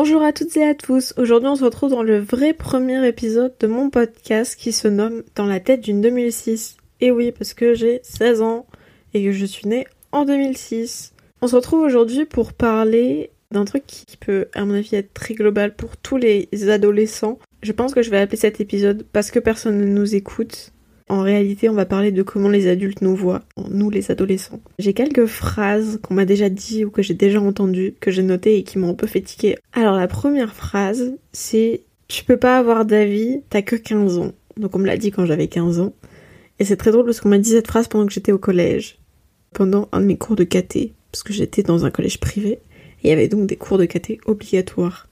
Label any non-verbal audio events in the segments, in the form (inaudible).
Bonjour à toutes et à tous. Aujourd'hui, on se retrouve dans le vrai premier épisode de mon podcast qui se nomme Dans la tête d'une 2006. Et oui, parce que j'ai 16 ans et que je suis née en 2006. On se retrouve aujourd'hui pour parler d'un truc qui peut, à mon avis, être très global pour tous les adolescents. Je pense que je vais appeler cet épisode parce que personne ne nous écoute. En réalité, on va parler de comment les adultes nous voient, nous les adolescents. J'ai quelques phrases qu'on m'a déjà dit ou que j'ai déjà entendues, que j'ai notées et qui m'ont un peu fait tiquer. Alors la première phrase, c'est tu peux pas avoir d'avis, t'as que 15 ans. Donc on me l'a dit quand j'avais 15 ans. Et c'est très drôle parce qu'on m'a dit cette phrase pendant que j'étais au collège. Pendant un de mes cours de KT. Parce que j'étais dans un collège privé. Et il y avait donc des cours de KT obligatoires.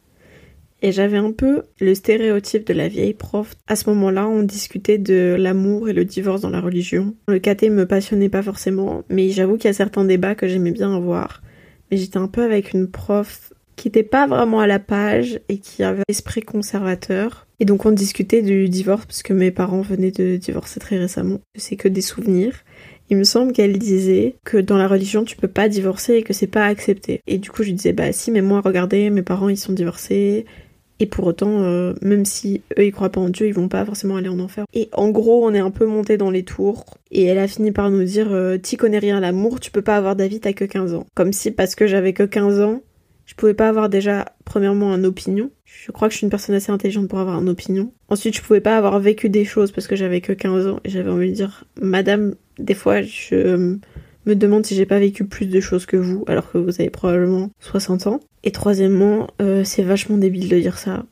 Et j'avais un peu le stéréotype de la vieille prof. À ce moment-là, on discutait de l'amour et le divorce dans la religion. Le caté me passionnait pas forcément, mais j'avoue qu'il y a certains débats que j'aimais bien avoir. Mais j'étais un peu avec une prof qui n'était pas vraiment à la page et qui avait l'esprit conservateur. Et donc on discutait du divorce parce que mes parents venaient de divorcer très récemment. C'est que des souvenirs. Il me semble qu'elle disait que dans la religion tu peux pas divorcer et que c'est pas accepté. Et du coup je disais bah si mais moi regardez mes parents ils sont divorcés, et pour autant, euh, même si eux ils croient pas en Dieu, ils vont pas forcément aller en enfer. Et en gros, on est un peu monté dans les tours. Et elle a fini par nous dire euh, T'y connais rien à l'amour, tu peux pas avoir d'avis, t'as que 15 ans. Comme si parce que j'avais que 15 ans, je pouvais pas avoir déjà, premièrement, un opinion. Je crois que je suis une personne assez intelligente pour avoir une opinion. Ensuite, je pouvais pas avoir vécu des choses parce que j'avais que 15 ans. Et j'avais envie de dire Madame, des fois, je me demande si j'ai pas vécu plus de choses que vous, alors que vous avez probablement 60 ans. Et troisièmement, euh, c'est vachement débile de dire ça.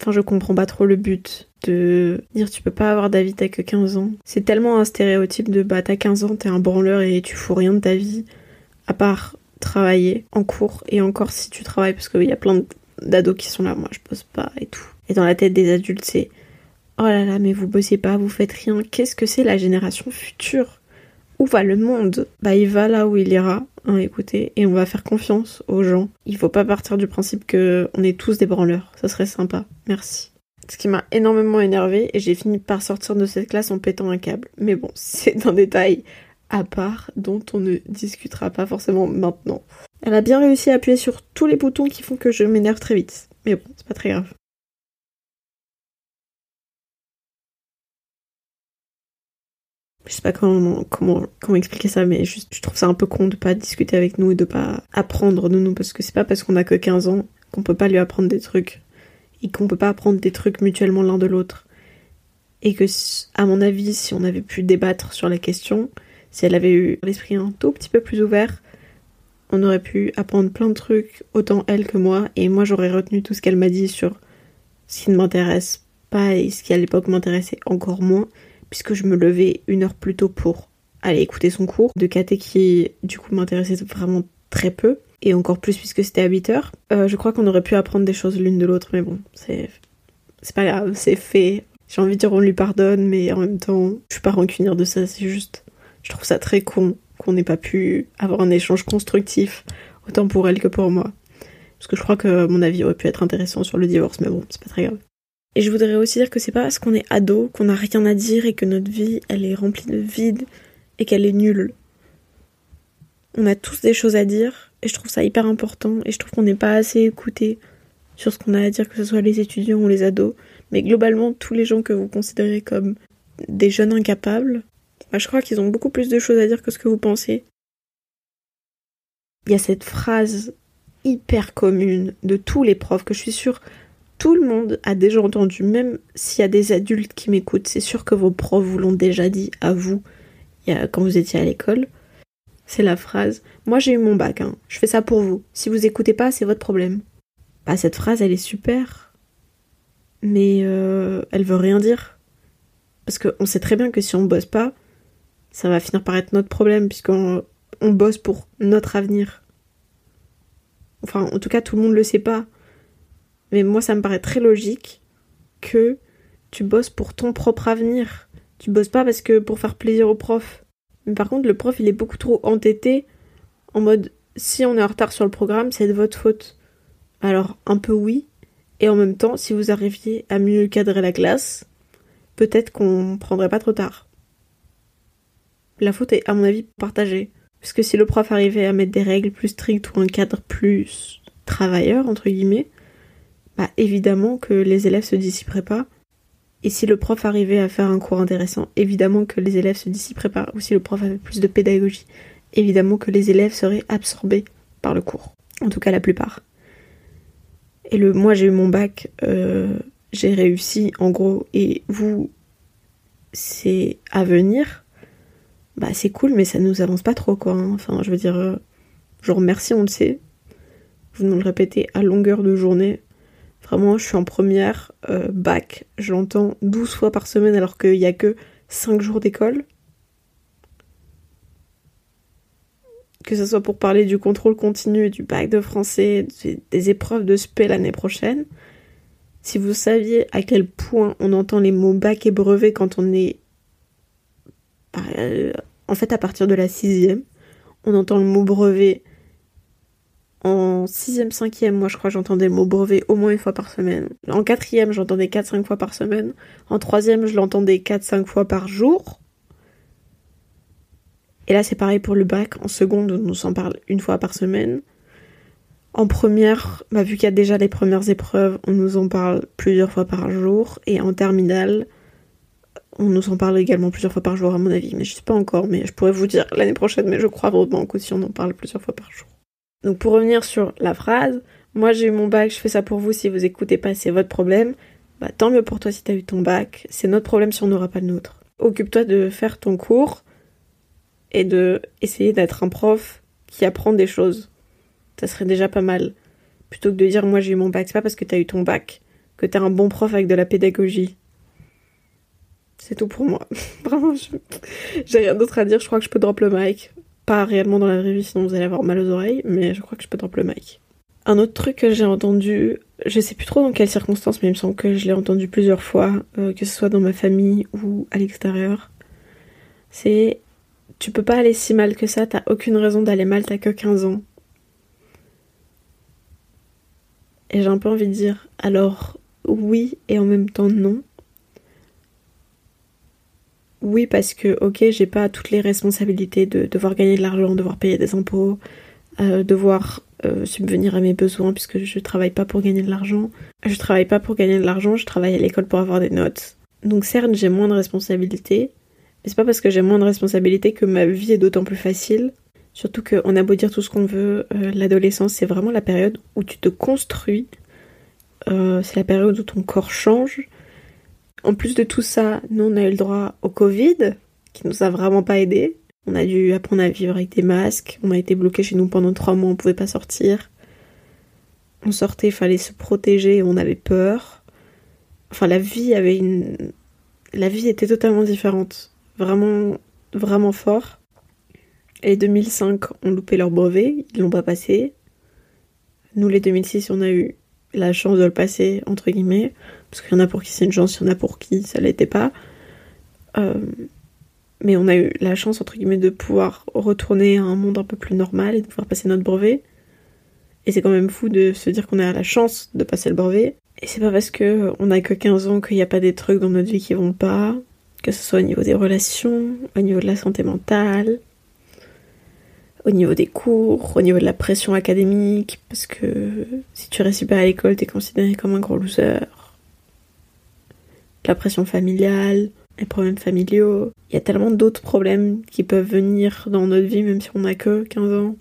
Enfin, je comprends pas trop le but de dire tu peux pas avoir d'avis, t'as que 15 ans. C'est tellement un stéréotype de bah t'as 15 ans, t'es un branleur et tu fous rien de ta vie, à part travailler en cours, et encore si tu travailles, parce qu'il y a plein d'ados qui sont là, moi je bosse pas et tout. Et dans la tête des adultes, c'est oh là là, mais vous bossez pas, vous faites rien. Qu'est-ce que c'est la génération future? Où va le monde? Bah il va là où il ira, hein, écoutez, et on va faire confiance aux gens. Il faut pas partir du principe que on est tous des branleurs, ça serait sympa. Merci. Ce qui m'a énormément énervé et j'ai fini par sortir de cette classe en pétant un câble. Mais bon, (laughs) c'est un détail à part dont on ne discutera pas forcément maintenant. Elle a bien réussi à appuyer sur tous les boutons qui font que je m'énerve très vite. Mais bon, c'est pas très grave. Je sais pas comment, comment, comment expliquer ça, mais je trouve ça un peu con de pas discuter avec nous et de pas apprendre de nous, parce que c'est pas parce qu'on a que 15 ans qu'on peut pas lui apprendre des trucs, et qu'on peut pas apprendre des trucs mutuellement l'un de l'autre. Et que, à mon avis, si on avait pu débattre sur la question, si elle avait eu l'esprit un tout petit peu plus ouvert, on aurait pu apprendre plein de trucs, autant elle que moi, et moi j'aurais retenu tout ce qu'elle m'a dit sur ce qui ne m'intéresse pas et ce qui à l'époque m'intéressait encore moins puisque je me levais une heure plus tôt pour aller écouter son cours de KT qui du coup m'intéressait vraiment très peu et encore plus puisque c'était à 8 heures. Euh, je crois qu'on aurait pu apprendre des choses l'une de l'autre mais bon, c'est c'est pas grave, c'est fait. J'ai envie de dire on lui pardonne mais en même temps, je suis pas rancunière de ça, c'est juste je trouve ça très con qu'on n'ait pas pu avoir un échange constructif autant pour elle que pour moi. Parce que je crois que mon avis aurait pu être intéressant sur le divorce mais bon, c'est pas très grave. Et je voudrais aussi dire que c'est pas parce qu'on est ado qu'on n'a rien à dire et que notre vie elle est remplie de vide et qu'elle est nulle. On a tous des choses à dire et je trouve ça hyper important et je trouve qu'on n'est pas assez écouté sur ce qu'on a à dire, que ce soit les étudiants ou les ados, mais globalement tous les gens que vous considérez comme des jeunes incapables, bah, je crois qu'ils ont beaucoup plus de choses à dire que ce que vous pensez. Il y a cette phrase hyper commune de tous les profs que je suis sûre tout le monde a déjà entendu, même s'il y a des adultes qui m'écoutent, c'est sûr que vos profs vous l'ont déjà dit à vous quand vous étiez à l'école. C'est la phrase Moi j'ai eu mon bac, hein. je fais ça pour vous. Si vous écoutez pas, c'est votre problème. Bah, cette phrase, elle est super. Mais euh, elle veut rien dire. Parce qu'on sait très bien que si on bosse pas, ça va finir par être notre problème, puisqu'on on bosse pour notre avenir. Enfin, en tout cas, tout le monde le sait pas. Mais moi, ça me paraît très logique que tu bosses pour ton propre avenir. Tu bosses pas parce que pour faire plaisir au prof. Mais par contre, le prof, il est beaucoup trop entêté en mode si on est en retard sur le programme, c'est de votre faute. Alors, un peu oui. Et en même temps, si vous arriviez à mieux cadrer la classe, peut-être qu'on prendrait pas trop tard. La faute est, à mon avis, partagée. Parce que si le prof arrivait à mettre des règles plus strictes ou un cadre plus travailleurs, entre guillemets, bah évidemment que les élèves se dissiperaient pas. Et si le prof arrivait à faire un cours intéressant, évidemment que les élèves se dissiperaient pas. Ou si le prof avait plus de pédagogie, évidemment que les élèves seraient absorbés par le cours. En tout cas, la plupart. Et le, moi, j'ai eu mon bac, euh, j'ai réussi, en gros, et vous, c'est à venir. Bah, c'est cool, mais ça nous avance pas trop, quoi. Hein. Enfin, je veux dire, euh, je remercie, on le sait. Vous nous le répétez à longueur de journée. Vraiment, je suis en première euh, bac. Je l'entends 12 fois par semaine alors qu'il n'y a que 5 jours d'école. Que ce soit pour parler du contrôle continu, du bac de français, des épreuves de spé l'année prochaine. Si vous saviez à quel point on entend les mots bac et brevet quand on est. Euh, en fait, à partir de la sixième, on entend le mot brevet en 6ème, 5ème, moi je crois j'entendais le mot brevet au moins une fois par semaine. En 4ème, j'entendais 4-5 fois par semaine. En 3ème, je l'entendais 4-5 fois par jour. Et là, c'est pareil pour le bac. En seconde, on nous en parle une fois par semaine. En première, bah, vu qu'il y a déjà les premières épreuves, on nous en parle plusieurs fois par jour. Et en terminale, on nous en parle également plusieurs fois par jour, à mon avis. Mais je sais pas encore, mais je pourrais vous dire l'année prochaine, mais je crois vraiment que si on en parle plusieurs fois par jour. Donc pour revenir sur la phrase, moi j'ai eu mon bac, je fais ça pour vous, si vous écoutez pas, c'est votre problème. Bah tant mieux pour toi si t'as eu ton bac, c'est notre problème si on n'aura pas le nôtre. Occupe-toi de faire ton cours et de essayer d'être un prof qui apprend des choses. Ça serait déjà pas mal. Plutôt que de dire moi j'ai eu mon bac, c'est pas parce que t'as eu ton bac que t'es un bon prof avec de la pédagogie. C'est tout pour moi. (laughs) J'ai rien d'autre à dire, je crois que je peux drop le mic. Pas réellement dans la vraie vie, sinon vous allez avoir mal aux oreilles, mais je crois que je peux drop le mic. Un autre truc que j'ai entendu, je sais plus trop dans quelles circonstances, mais il me semble que je l'ai entendu plusieurs fois, euh, que ce soit dans ma famille ou à l'extérieur, c'est tu peux pas aller si mal que ça, t'as aucune raison d'aller mal, t'as que 15 ans. Et j'ai un peu envie de dire, alors oui et en même temps non oui, parce que, ok, j'ai pas toutes les responsabilités de devoir gagner de l'argent, devoir payer des impôts, euh, devoir euh, subvenir à mes besoins, puisque je travaille pas pour gagner de l'argent. Je travaille pas pour gagner de l'argent, je travaille à l'école pour avoir des notes. Donc certes, j'ai moins de responsabilités, mais c'est pas parce que j'ai moins de responsabilités que ma vie est d'autant plus facile. Surtout qu'on a beau dire tout ce qu'on veut, euh, l'adolescence c'est vraiment la période où tu te construis, c'est la période où ton corps change, en plus de tout ça, nous on a eu le droit au Covid, qui nous a vraiment pas aidé. On a dû apprendre à vivre avec des masques. On a été bloqué chez nous pendant trois mois, on pouvait pas sortir. On sortait, il fallait se protéger, on avait peur. Enfin, la vie avait une. La vie était totalement différente. Vraiment, vraiment fort. Et 2005 ont loupé leur brevet, ils l'ont pas passé. Nous, les 2006, on a eu la chance de le passer, entre guillemets. Parce qu'il y en a pour qui c'est une chance, il y en a pour qui ça l'était pas. Euh, mais on a eu la chance, entre guillemets, de pouvoir retourner à un monde un peu plus normal et de pouvoir passer notre brevet. Et c'est quand même fou de se dire qu'on a la chance de passer le brevet. Et c'est pas parce que on a que 15 ans qu'il n'y a pas des trucs dans notre vie qui vont pas, que ce soit au niveau des relations, au niveau de la santé mentale, au niveau des cours, au niveau de la pression académique, parce que si tu restes pas à l'école, t'es considéré comme un gros loser la pression familiale, les problèmes familiaux. Il y a tellement d'autres problèmes qui peuvent venir dans notre vie, même si on n'a que 15 ans.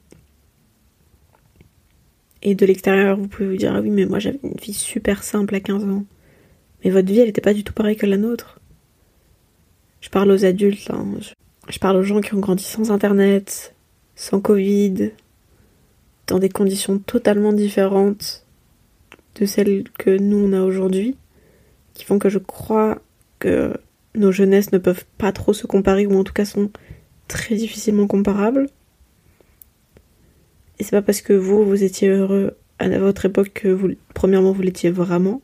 Et de l'extérieur, vous pouvez vous dire, ah oui, mais moi j'avais une vie super simple à 15 ans. Mais votre vie, elle n'était pas du tout pareille que la nôtre. Je parle aux adultes, hein. je parle aux gens qui ont grandi sans Internet, sans Covid, dans des conditions totalement différentes de celles que nous on a aujourd'hui qui font que je crois que nos jeunesses ne peuvent pas trop se comparer, ou en tout cas sont très difficilement comparables. Et c'est pas parce que vous, vous étiez heureux à votre époque que vous, premièrement, vous l'étiez vraiment.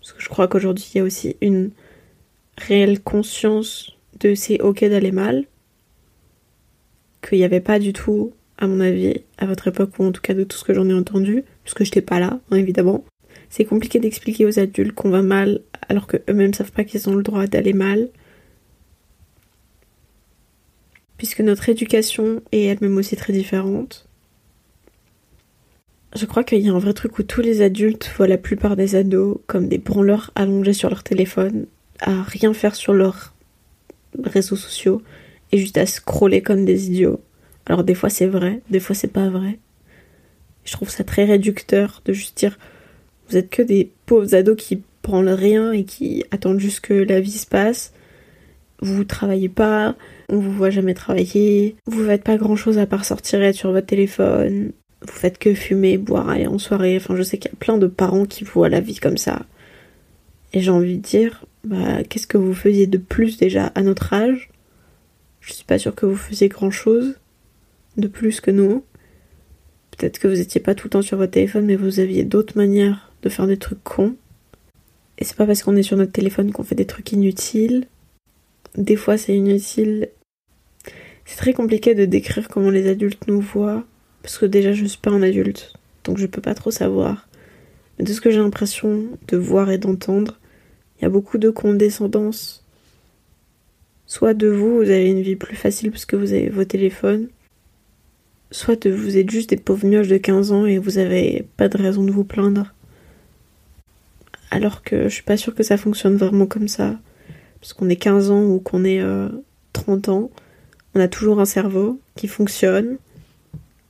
Parce que je crois qu'aujourd'hui, il y a aussi une réelle conscience de c'est ok d'aller mal. Qu'il n'y avait pas du tout, à mon avis, à votre époque, ou en tout cas de tout ce que j'en ai entendu, puisque j'étais pas là, hein, évidemment. C'est compliqué d'expliquer aux adultes qu'on va mal alors qu'eux-mêmes savent pas qu'ils ont le droit d'aller mal. Puisque notre éducation est elle-même aussi très différente. Je crois qu'il y a un vrai truc où tous les adultes voient la plupart des ados comme des branleurs allongés sur leur téléphone, à rien faire sur leurs réseaux sociaux et juste à scroller comme des idiots. Alors des fois c'est vrai, des fois c'est pas vrai. Je trouve ça très réducteur de juste dire vous êtes que des pauvres ados qui prennent rien et qui attendent juste que la vie se passe. Vous travaillez pas, on vous voit jamais travailler, vous faites pas grand chose à part sortir et être sur votre téléphone, vous faites que fumer, boire, aller en soirée. Enfin, je sais qu'il y a plein de parents qui voient la vie comme ça. Et j'ai envie de dire, bah, qu'est-ce que vous faisiez de plus déjà à notre âge? Je suis pas sûre que vous faisiez grand chose de plus que nous. Peut-être que vous étiez pas tout le temps sur votre téléphone, mais vous aviez d'autres manières de faire des trucs cons. Et c'est pas parce qu'on est sur notre téléphone qu'on fait des trucs inutiles. Des fois, c'est inutile. C'est très compliqué de décrire comment les adultes nous voient parce que déjà, je suis pas un adulte, donc je peux pas trop savoir. Mais de ce que j'ai l'impression de voir et d'entendre, il y a beaucoup de condescendance. Soit de vous, vous avez une vie plus facile parce que vous avez vos téléphones, soit de vous êtes juste des pauvres mioches de 15 ans et vous avez pas de raison de vous plaindre. Alors que je suis pas sûre que ça fonctionne vraiment comme ça. Parce qu'on est 15 ans ou qu'on est 30 euh, ans, on a toujours un cerveau qui fonctionne,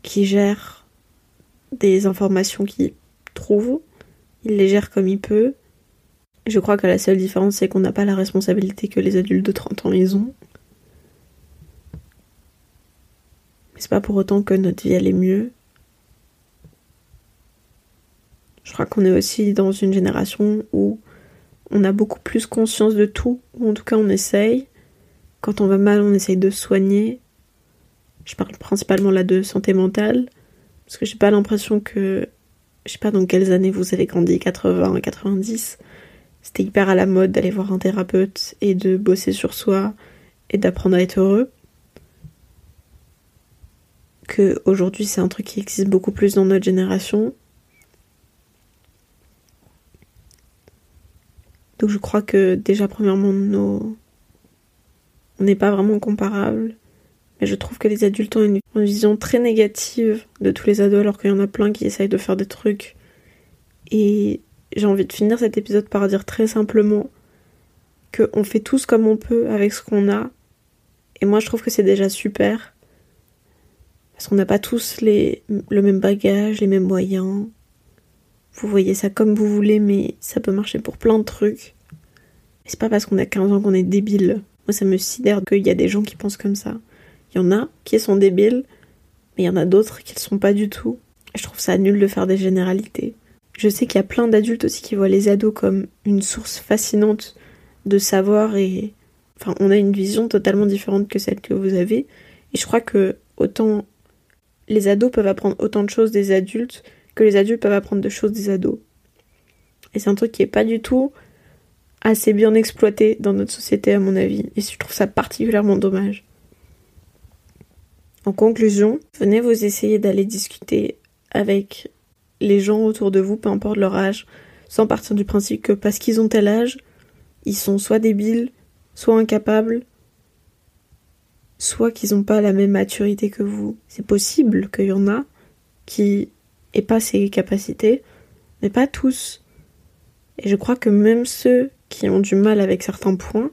qui gère des informations qu'il trouve, il les gère comme il peut. Je crois que la seule différence, c'est qu'on n'a pas la responsabilité que les adultes de 30 ans ils ont. Mais c'est pas pour autant que notre vie elle est mieux. Je crois qu'on est aussi dans une génération où on a beaucoup plus conscience de tout, ou en tout cas on essaye. Quand on va mal, on essaye de soigner. Je parle principalement là de santé mentale, parce que j'ai pas l'impression que. Je sais pas dans quelles années vous avez grandi, 80, 90. C'était hyper à la mode d'aller voir un thérapeute et de bosser sur soi et d'apprendre à être heureux. Que aujourd'hui c'est un truc qui existe beaucoup plus dans notre génération. Donc je crois que déjà premièrement nos on n'est pas vraiment comparables mais je trouve que les adultes ont une, vision très négative de tous les ados, alors qu'il y en a plein qui essayent de faire des trucs. Et j'ai envie de finir cet épisode par dire très simplement qu'on fait tous comme on peut avec ce qu'on a. Et moi, je trouve que c'est déjà super. Parce qu'on n'a pas tous les, le même bagage, les mêmes moyens. Vous voyez ça comme vous voulez, mais ça peut marcher pour plein de trucs. Et c'est pas parce qu'on a 15 ans qu'on est débile. Moi, ça me sidère qu'il y a des gens qui pensent comme ça. Il y en a qui sont débiles, mais il y en a d'autres qui ne sont pas du tout. je trouve ça nul de faire des généralités. Je sais qu'il y a plein d'adultes aussi qui voient les ados comme une source fascinante de savoir et. Enfin, on a une vision totalement différente que celle que vous avez. Et je crois que autant les ados peuvent apprendre autant de choses des adultes que les adultes peuvent apprendre de choses des ados. Et c'est un truc qui est pas du tout assez bien exploité dans notre société à mon avis. Et je trouve ça particulièrement dommage. En conclusion, venez vous essayer d'aller discuter avec les gens autour de vous, peu importe leur âge, sans partir du principe que parce qu'ils ont tel âge, ils sont soit débiles, soit incapables, soit qu'ils n'ont pas la même maturité que vous. C'est possible qu'il y en a qui pas ces capacités, mais pas tous. Et je crois que même ceux qui ont du mal avec certains points,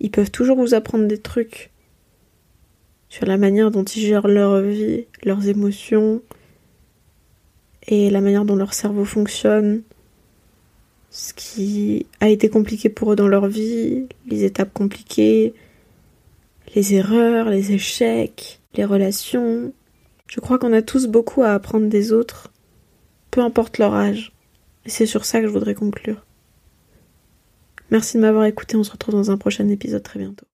ils peuvent toujours vous apprendre des trucs sur la manière dont ils gèrent leur vie, leurs émotions et la manière dont leur cerveau fonctionne, ce qui a été compliqué pour eux dans leur vie, les étapes compliquées, les erreurs, les échecs, les relations. Je crois qu'on a tous beaucoup à apprendre des autres, peu importe leur âge. Et c'est sur ça que je voudrais conclure. Merci de m'avoir écouté, on se retrouve dans un prochain épisode très bientôt.